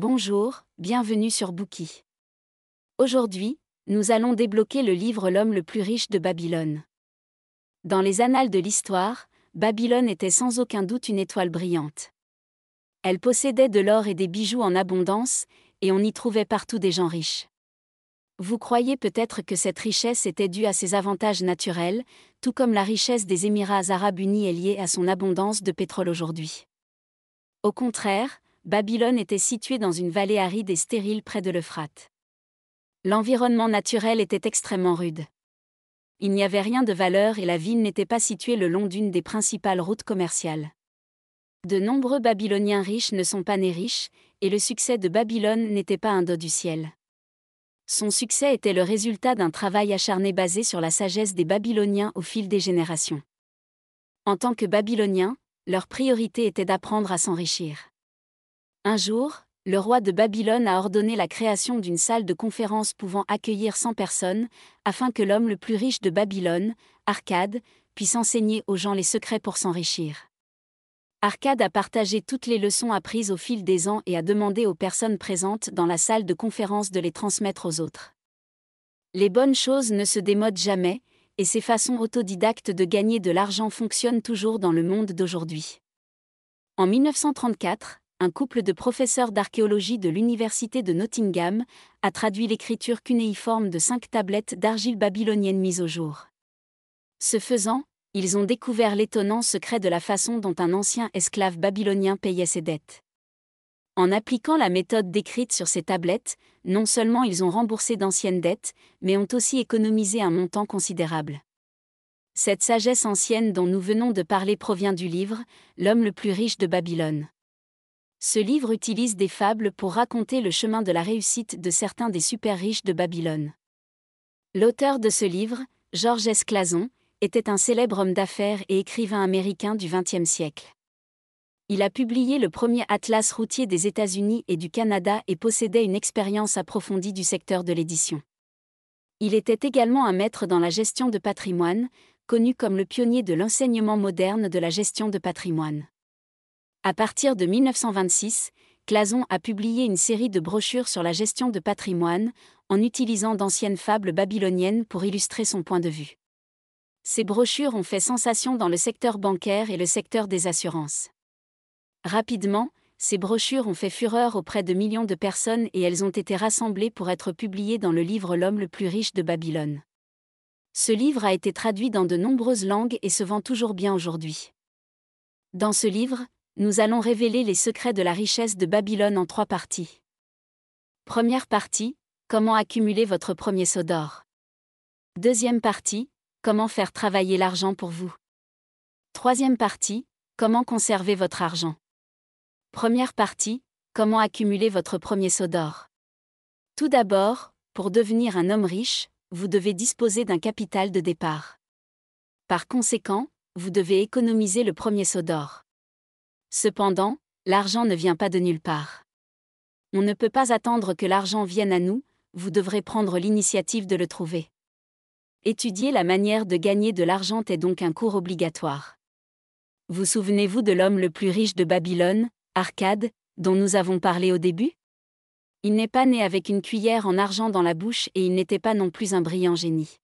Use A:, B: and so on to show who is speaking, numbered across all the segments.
A: Bonjour, bienvenue sur Bookie. Aujourd'hui, nous allons débloquer le livre L'homme le plus riche de Babylone. Dans les annales de l'histoire, Babylone était sans aucun doute une étoile brillante. Elle possédait de l'or et des bijoux en abondance, et on y trouvait partout des gens riches. Vous croyez peut-être que cette richesse était due à ses avantages naturels, tout comme la richesse des Émirats arabes unis est liée à son abondance de pétrole aujourd'hui. Au contraire, Babylone était située dans une vallée aride et stérile près de l'Euphrate. L'environnement naturel était extrêmement rude. Il n'y avait rien de valeur et la ville n'était pas située le long d'une des principales routes commerciales. De nombreux Babyloniens riches ne sont pas nés riches, et le succès de Babylone n'était pas un dos du ciel. Son succès était le résultat d'un travail acharné basé sur la sagesse des Babyloniens au fil des générations. En tant que Babyloniens, leur priorité était d'apprendre à s'enrichir. Un jour, le roi de Babylone a ordonné la création d'une salle de conférence pouvant accueillir 100 personnes, afin que l'homme le plus riche de Babylone, Arcade, puisse enseigner aux gens les secrets pour s'enrichir. Arcade a partagé toutes les leçons apprises au fil des ans et a demandé aux personnes présentes dans la salle de conférence de les transmettre aux autres. Les bonnes choses ne se démodent jamais, et ces façons autodidactes de gagner de l'argent fonctionnent toujours dans le monde d'aujourd'hui. En 1934, un couple de professeurs d'archéologie de l'université de Nottingham a traduit l'écriture cunéiforme de cinq tablettes d'argile babylonienne mises au jour. Ce faisant, ils ont découvert l'étonnant secret de la façon dont un ancien esclave babylonien payait ses dettes. En appliquant la méthode décrite sur ces tablettes, non seulement ils ont remboursé d'anciennes dettes, mais ont aussi économisé un montant considérable. Cette sagesse ancienne dont nous venons de parler provient du livre L'homme le plus riche de Babylone. Ce livre utilise des fables pour raconter le chemin de la réussite de certains des super riches de Babylone. L'auteur de ce livre, Georges S. Clason, était un célèbre homme d'affaires et écrivain américain du XXe siècle. Il a publié le premier atlas routier des États-Unis et du Canada et possédait une expérience approfondie du secteur de l'édition. Il était également un maître dans la gestion de patrimoine, connu comme le pionnier de l'enseignement moderne de la gestion de patrimoine. À partir de 1926, Clason a publié une série de brochures sur la gestion de patrimoine, en utilisant d'anciennes fables babyloniennes pour illustrer son point de vue. Ces brochures ont fait sensation dans le secteur bancaire et le secteur des assurances. Rapidement, ces brochures ont fait fureur auprès de millions de personnes et elles ont été rassemblées pour être publiées dans le livre L'homme le plus riche de Babylone. Ce livre a été traduit dans de nombreuses langues et se vend toujours bien aujourd'hui. Dans ce livre, nous allons révéler les secrets de la richesse de Babylone en trois parties. Première partie, comment accumuler votre premier saut d'or. Deuxième partie, comment faire travailler l'argent pour vous. Troisième partie, comment conserver votre argent. Première partie, comment accumuler votre premier saut d'or. Tout d'abord, pour devenir un homme riche, vous devez disposer d'un capital de départ. Par conséquent, vous devez économiser le premier saut d'or. Cependant, l'argent ne vient pas de nulle part. On ne peut pas attendre que l'argent vienne à nous, vous devrez prendre l'initiative de le trouver. Étudier la manière de gagner de l'argent est donc un cours obligatoire. Vous souvenez-vous de l'homme le plus riche de Babylone, Arcade, dont nous avons parlé au début? Il n'est pas né avec une cuillère en argent dans la bouche et il n'était pas non plus un brillant génie.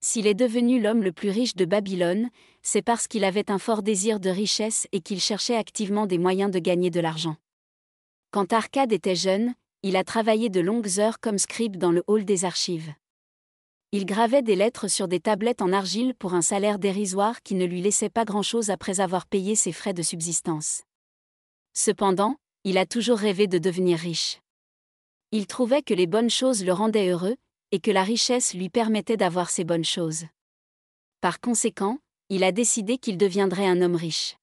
A: S'il est devenu l'homme le plus riche de Babylone, c'est parce qu'il avait un fort désir de richesse et qu'il cherchait activement des moyens de gagner de l'argent. Quand Arcade était jeune, il a travaillé de longues heures comme scribe dans le hall des archives. Il gravait des lettres sur des tablettes en argile pour un salaire dérisoire qui ne lui laissait pas grand-chose après avoir payé ses frais de subsistance. Cependant, il a toujours rêvé de devenir riche. Il trouvait que les bonnes choses le rendaient heureux, et que la richesse lui permettait d'avoir ces bonnes choses. Par conséquent, il a décidé qu'il deviendrait un homme riche.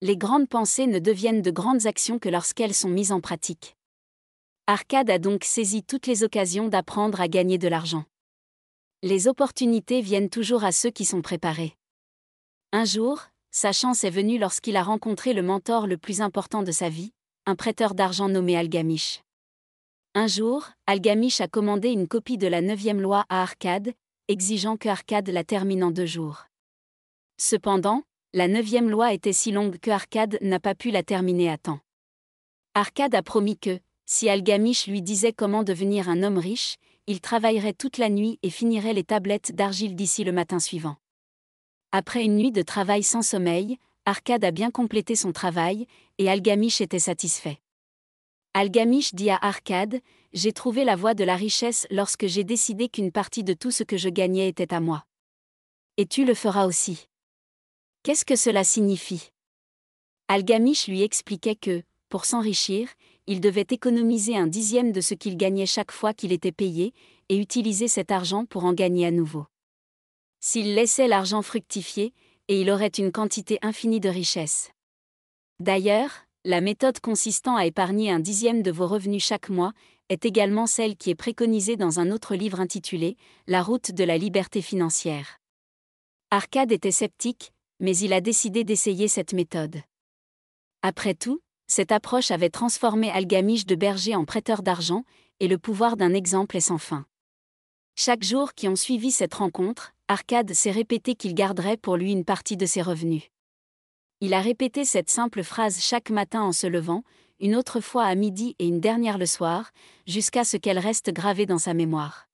A: Les grandes pensées ne deviennent de grandes actions que lorsqu'elles sont mises en pratique. Arcade a donc saisi toutes les occasions d'apprendre à gagner de l'argent. Les opportunités viennent toujours à ceux qui sont préparés. Un jour, sa chance est venue lorsqu'il a rencontré le mentor le plus important de sa vie, un prêteur d'argent nommé Algamish. Un jour, Algamish a commandé une copie de la neuvième loi à Arcade, exigeant que Arcade la termine en deux jours. Cependant, la neuvième loi était si longue que Arcade n'a pas pu la terminer à temps. Arcade a promis que, si Algamish lui disait comment devenir un homme riche, il travaillerait toute la nuit et finirait les tablettes d'argile d'ici le matin suivant. Après une nuit de travail sans sommeil, Arcade a bien complété son travail, et Algamish était satisfait. Algamish dit à Arcade J'ai trouvé la voie de la richesse lorsque j'ai décidé qu'une partie de tout ce que je gagnais était à moi. Et tu le feras aussi. Qu'est-ce que cela signifie? Algamish lui expliquait que, pour s'enrichir, il devait économiser un dixième de ce qu'il gagnait chaque fois qu'il était payé, et utiliser cet argent pour en gagner à nouveau. S'il laissait l'argent fructifier, et il aurait une quantité infinie de richesses. D'ailleurs, la méthode consistant à épargner un dixième de vos revenus chaque mois est également celle qui est préconisée dans un autre livre intitulé La route de la liberté financière. Arcade était sceptique, mais il a décidé d'essayer cette méthode. Après tout, cette approche avait transformé Algamish de berger en prêteur d'argent, et le pouvoir d'un exemple est sans fin. Chaque jour qui ont suivi cette rencontre, Arcade s'est répété qu'il garderait pour lui une partie de ses revenus. Il a répété cette simple phrase chaque matin en se levant, une autre fois à midi et une dernière le soir, jusqu'à ce qu'elle reste gravée dans sa mémoire.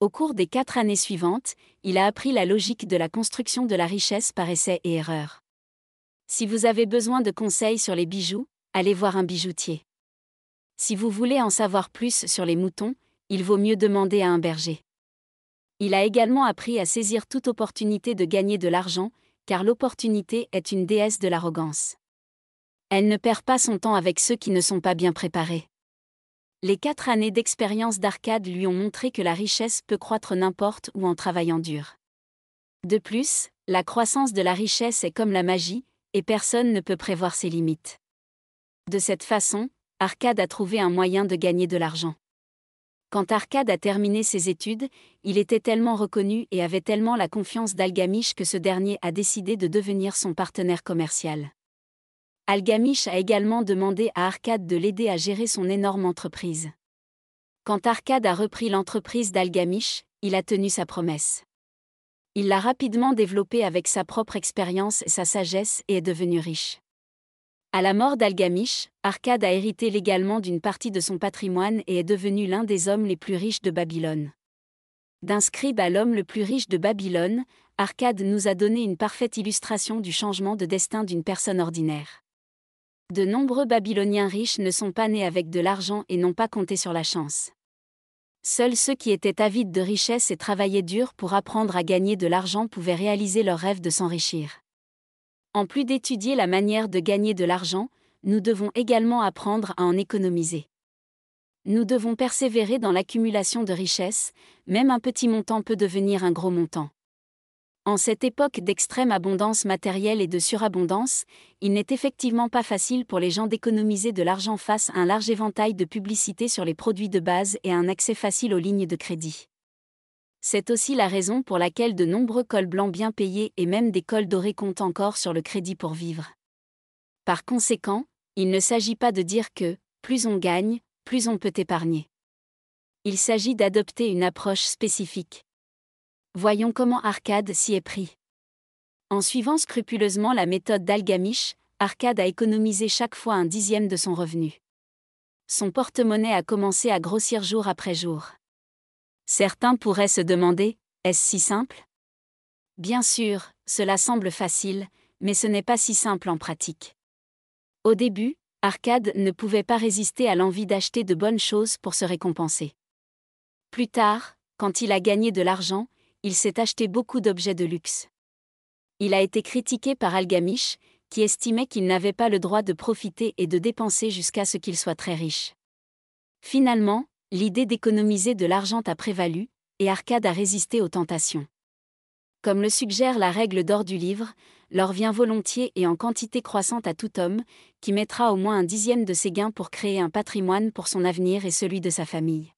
A: Au cours des quatre années suivantes, il a appris la logique de la construction de la richesse par essai et erreur. Si vous avez besoin de conseils sur les bijoux, allez voir un bijoutier. Si vous voulez en savoir plus sur les moutons, il vaut mieux demander à un berger. Il a également appris à saisir toute opportunité de gagner de l'argent, car l'opportunité est une déesse de l'arrogance. Elle ne perd pas son temps avec ceux qui ne sont pas bien préparés. Les quatre années d'expérience d'Arcade lui ont montré que la richesse peut croître n'importe où en travaillant dur. De plus, la croissance de la richesse est comme la magie, et personne ne peut prévoir ses limites. De cette façon, Arcade a trouvé un moyen de gagner de l'argent. Quand Arcade a terminé ses études, il était tellement reconnu et avait tellement la confiance d'Algamish que ce dernier a décidé de devenir son partenaire commercial. Algamish a également demandé à Arcade de l'aider à gérer son énorme entreprise. Quand Arcade a repris l'entreprise d'Algamish, il a tenu sa promesse. Il l'a rapidement développée avec sa propre expérience et sa sagesse et est devenu riche. À la mort d'Algamish, Arcade a hérité légalement d'une partie de son patrimoine et est devenu l'un des hommes les plus riches de Babylone. D'un scribe à l'homme le plus riche de Babylone, Arcade nous a donné une parfaite illustration du changement de destin d'une personne ordinaire. De nombreux Babyloniens riches ne sont pas nés avec de l'argent et n'ont pas compté sur la chance. Seuls ceux qui étaient avides de richesse et travaillaient dur pour apprendre à gagner de l'argent pouvaient réaliser leur rêve de s'enrichir. En plus d'étudier la manière de gagner de l'argent, nous devons également apprendre à en économiser. Nous devons persévérer dans l'accumulation de richesses, même un petit montant peut devenir un gros montant. En cette époque d'extrême abondance matérielle et de surabondance, il n'est effectivement pas facile pour les gens d'économiser de l'argent face à un large éventail de publicités sur les produits de base et un accès facile aux lignes de crédit. C'est aussi la raison pour laquelle de nombreux cols blancs bien payés et même des cols dorés comptent encore sur le crédit pour vivre. Par conséquent, il ne s'agit pas de dire que, plus on gagne, plus on peut épargner. Il s'agit d'adopter une approche spécifique. Voyons comment Arcade s'y est pris. En suivant scrupuleusement la méthode d'Algamish, Arcade a économisé chaque fois un dixième de son revenu. Son porte-monnaie a commencé à grossir jour après jour. Certains pourraient se demander, est-ce si simple? Bien sûr, cela semble facile, mais ce n'est pas si simple en pratique. Au début, Arcade ne pouvait pas résister à l'envie d'acheter de bonnes choses pour se récompenser. Plus tard, quand il a gagné de l'argent, il s'est acheté beaucoup d'objets de luxe. Il a été critiqué par Algamish, qui estimait qu'il n'avait pas le droit de profiter et de dépenser jusqu'à ce qu'il soit très riche. Finalement, l'idée d'économiser de l'argent a prévalu, et Arcade a résisté aux tentations. Comme le suggère la règle d'or du livre, l'or vient volontiers et en quantité croissante à tout homme, qui mettra au moins un dixième de ses gains pour créer un patrimoine pour son avenir et celui de sa famille.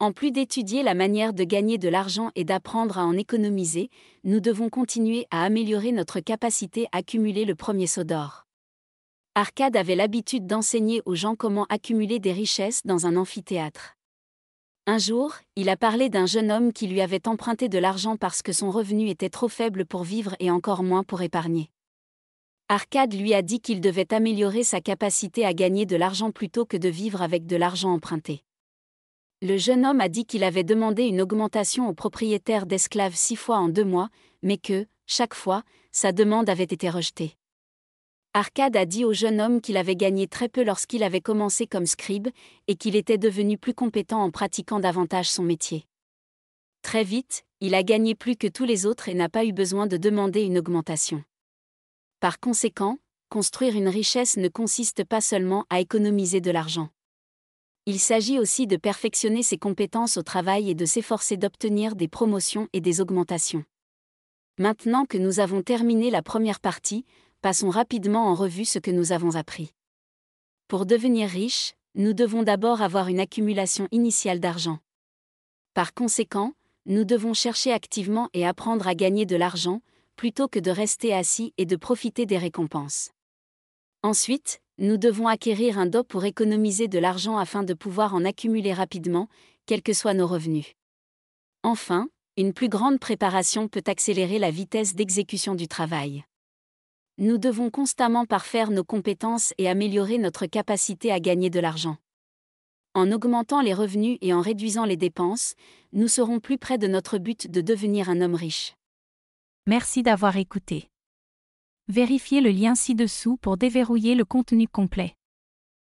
A: En plus d'étudier la manière de gagner de l'argent et d'apprendre à en économiser, nous devons continuer à améliorer notre capacité à accumuler le premier saut d'or. Arcade avait l'habitude d'enseigner aux gens comment accumuler des richesses dans un amphithéâtre. Un jour, il a parlé d'un jeune homme qui lui avait emprunté de l'argent parce que son revenu était trop faible pour vivre et encore moins pour épargner. Arcade lui a dit qu'il devait améliorer sa capacité à gagner de l'argent plutôt que de vivre avec de l'argent emprunté. Le jeune homme a dit qu'il avait demandé une augmentation au propriétaire d'esclaves six fois en deux mois, mais que, chaque fois, sa demande avait été rejetée. Arcade a dit au jeune homme qu'il avait gagné très peu lorsqu'il avait commencé comme scribe, et qu'il était devenu plus compétent en pratiquant davantage son métier. Très vite, il a gagné plus que tous les autres et n'a pas eu besoin de demander une augmentation. Par conséquent, construire une richesse ne consiste pas seulement à économiser de l'argent. Il s'agit aussi de perfectionner ses compétences au travail et de s'efforcer d'obtenir des promotions et des augmentations. Maintenant que nous avons terminé la première partie, passons rapidement en revue ce que nous avons appris. Pour devenir riche, nous devons d'abord avoir une accumulation initiale d'argent. Par conséquent, nous devons chercher activement et apprendre à gagner de l'argent, plutôt que de rester assis et de profiter des récompenses. Ensuite, nous devons acquérir un dos pour économiser de l'argent afin de pouvoir en accumuler rapidement, quels que soient nos revenus. Enfin, une plus grande préparation peut accélérer la vitesse d'exécution du travail. Nous devons constamment parfaire nos compétences et améliorer notre capacité à gagner de l'argent. En augmentant les revenus et en réduisant les dépenses, nous serons plus près de notre but de devenir un homme riche.
B: Merci d'avoir écouté. Vérifiez le lien ci-dessous pour déverrouiller le contenu complet.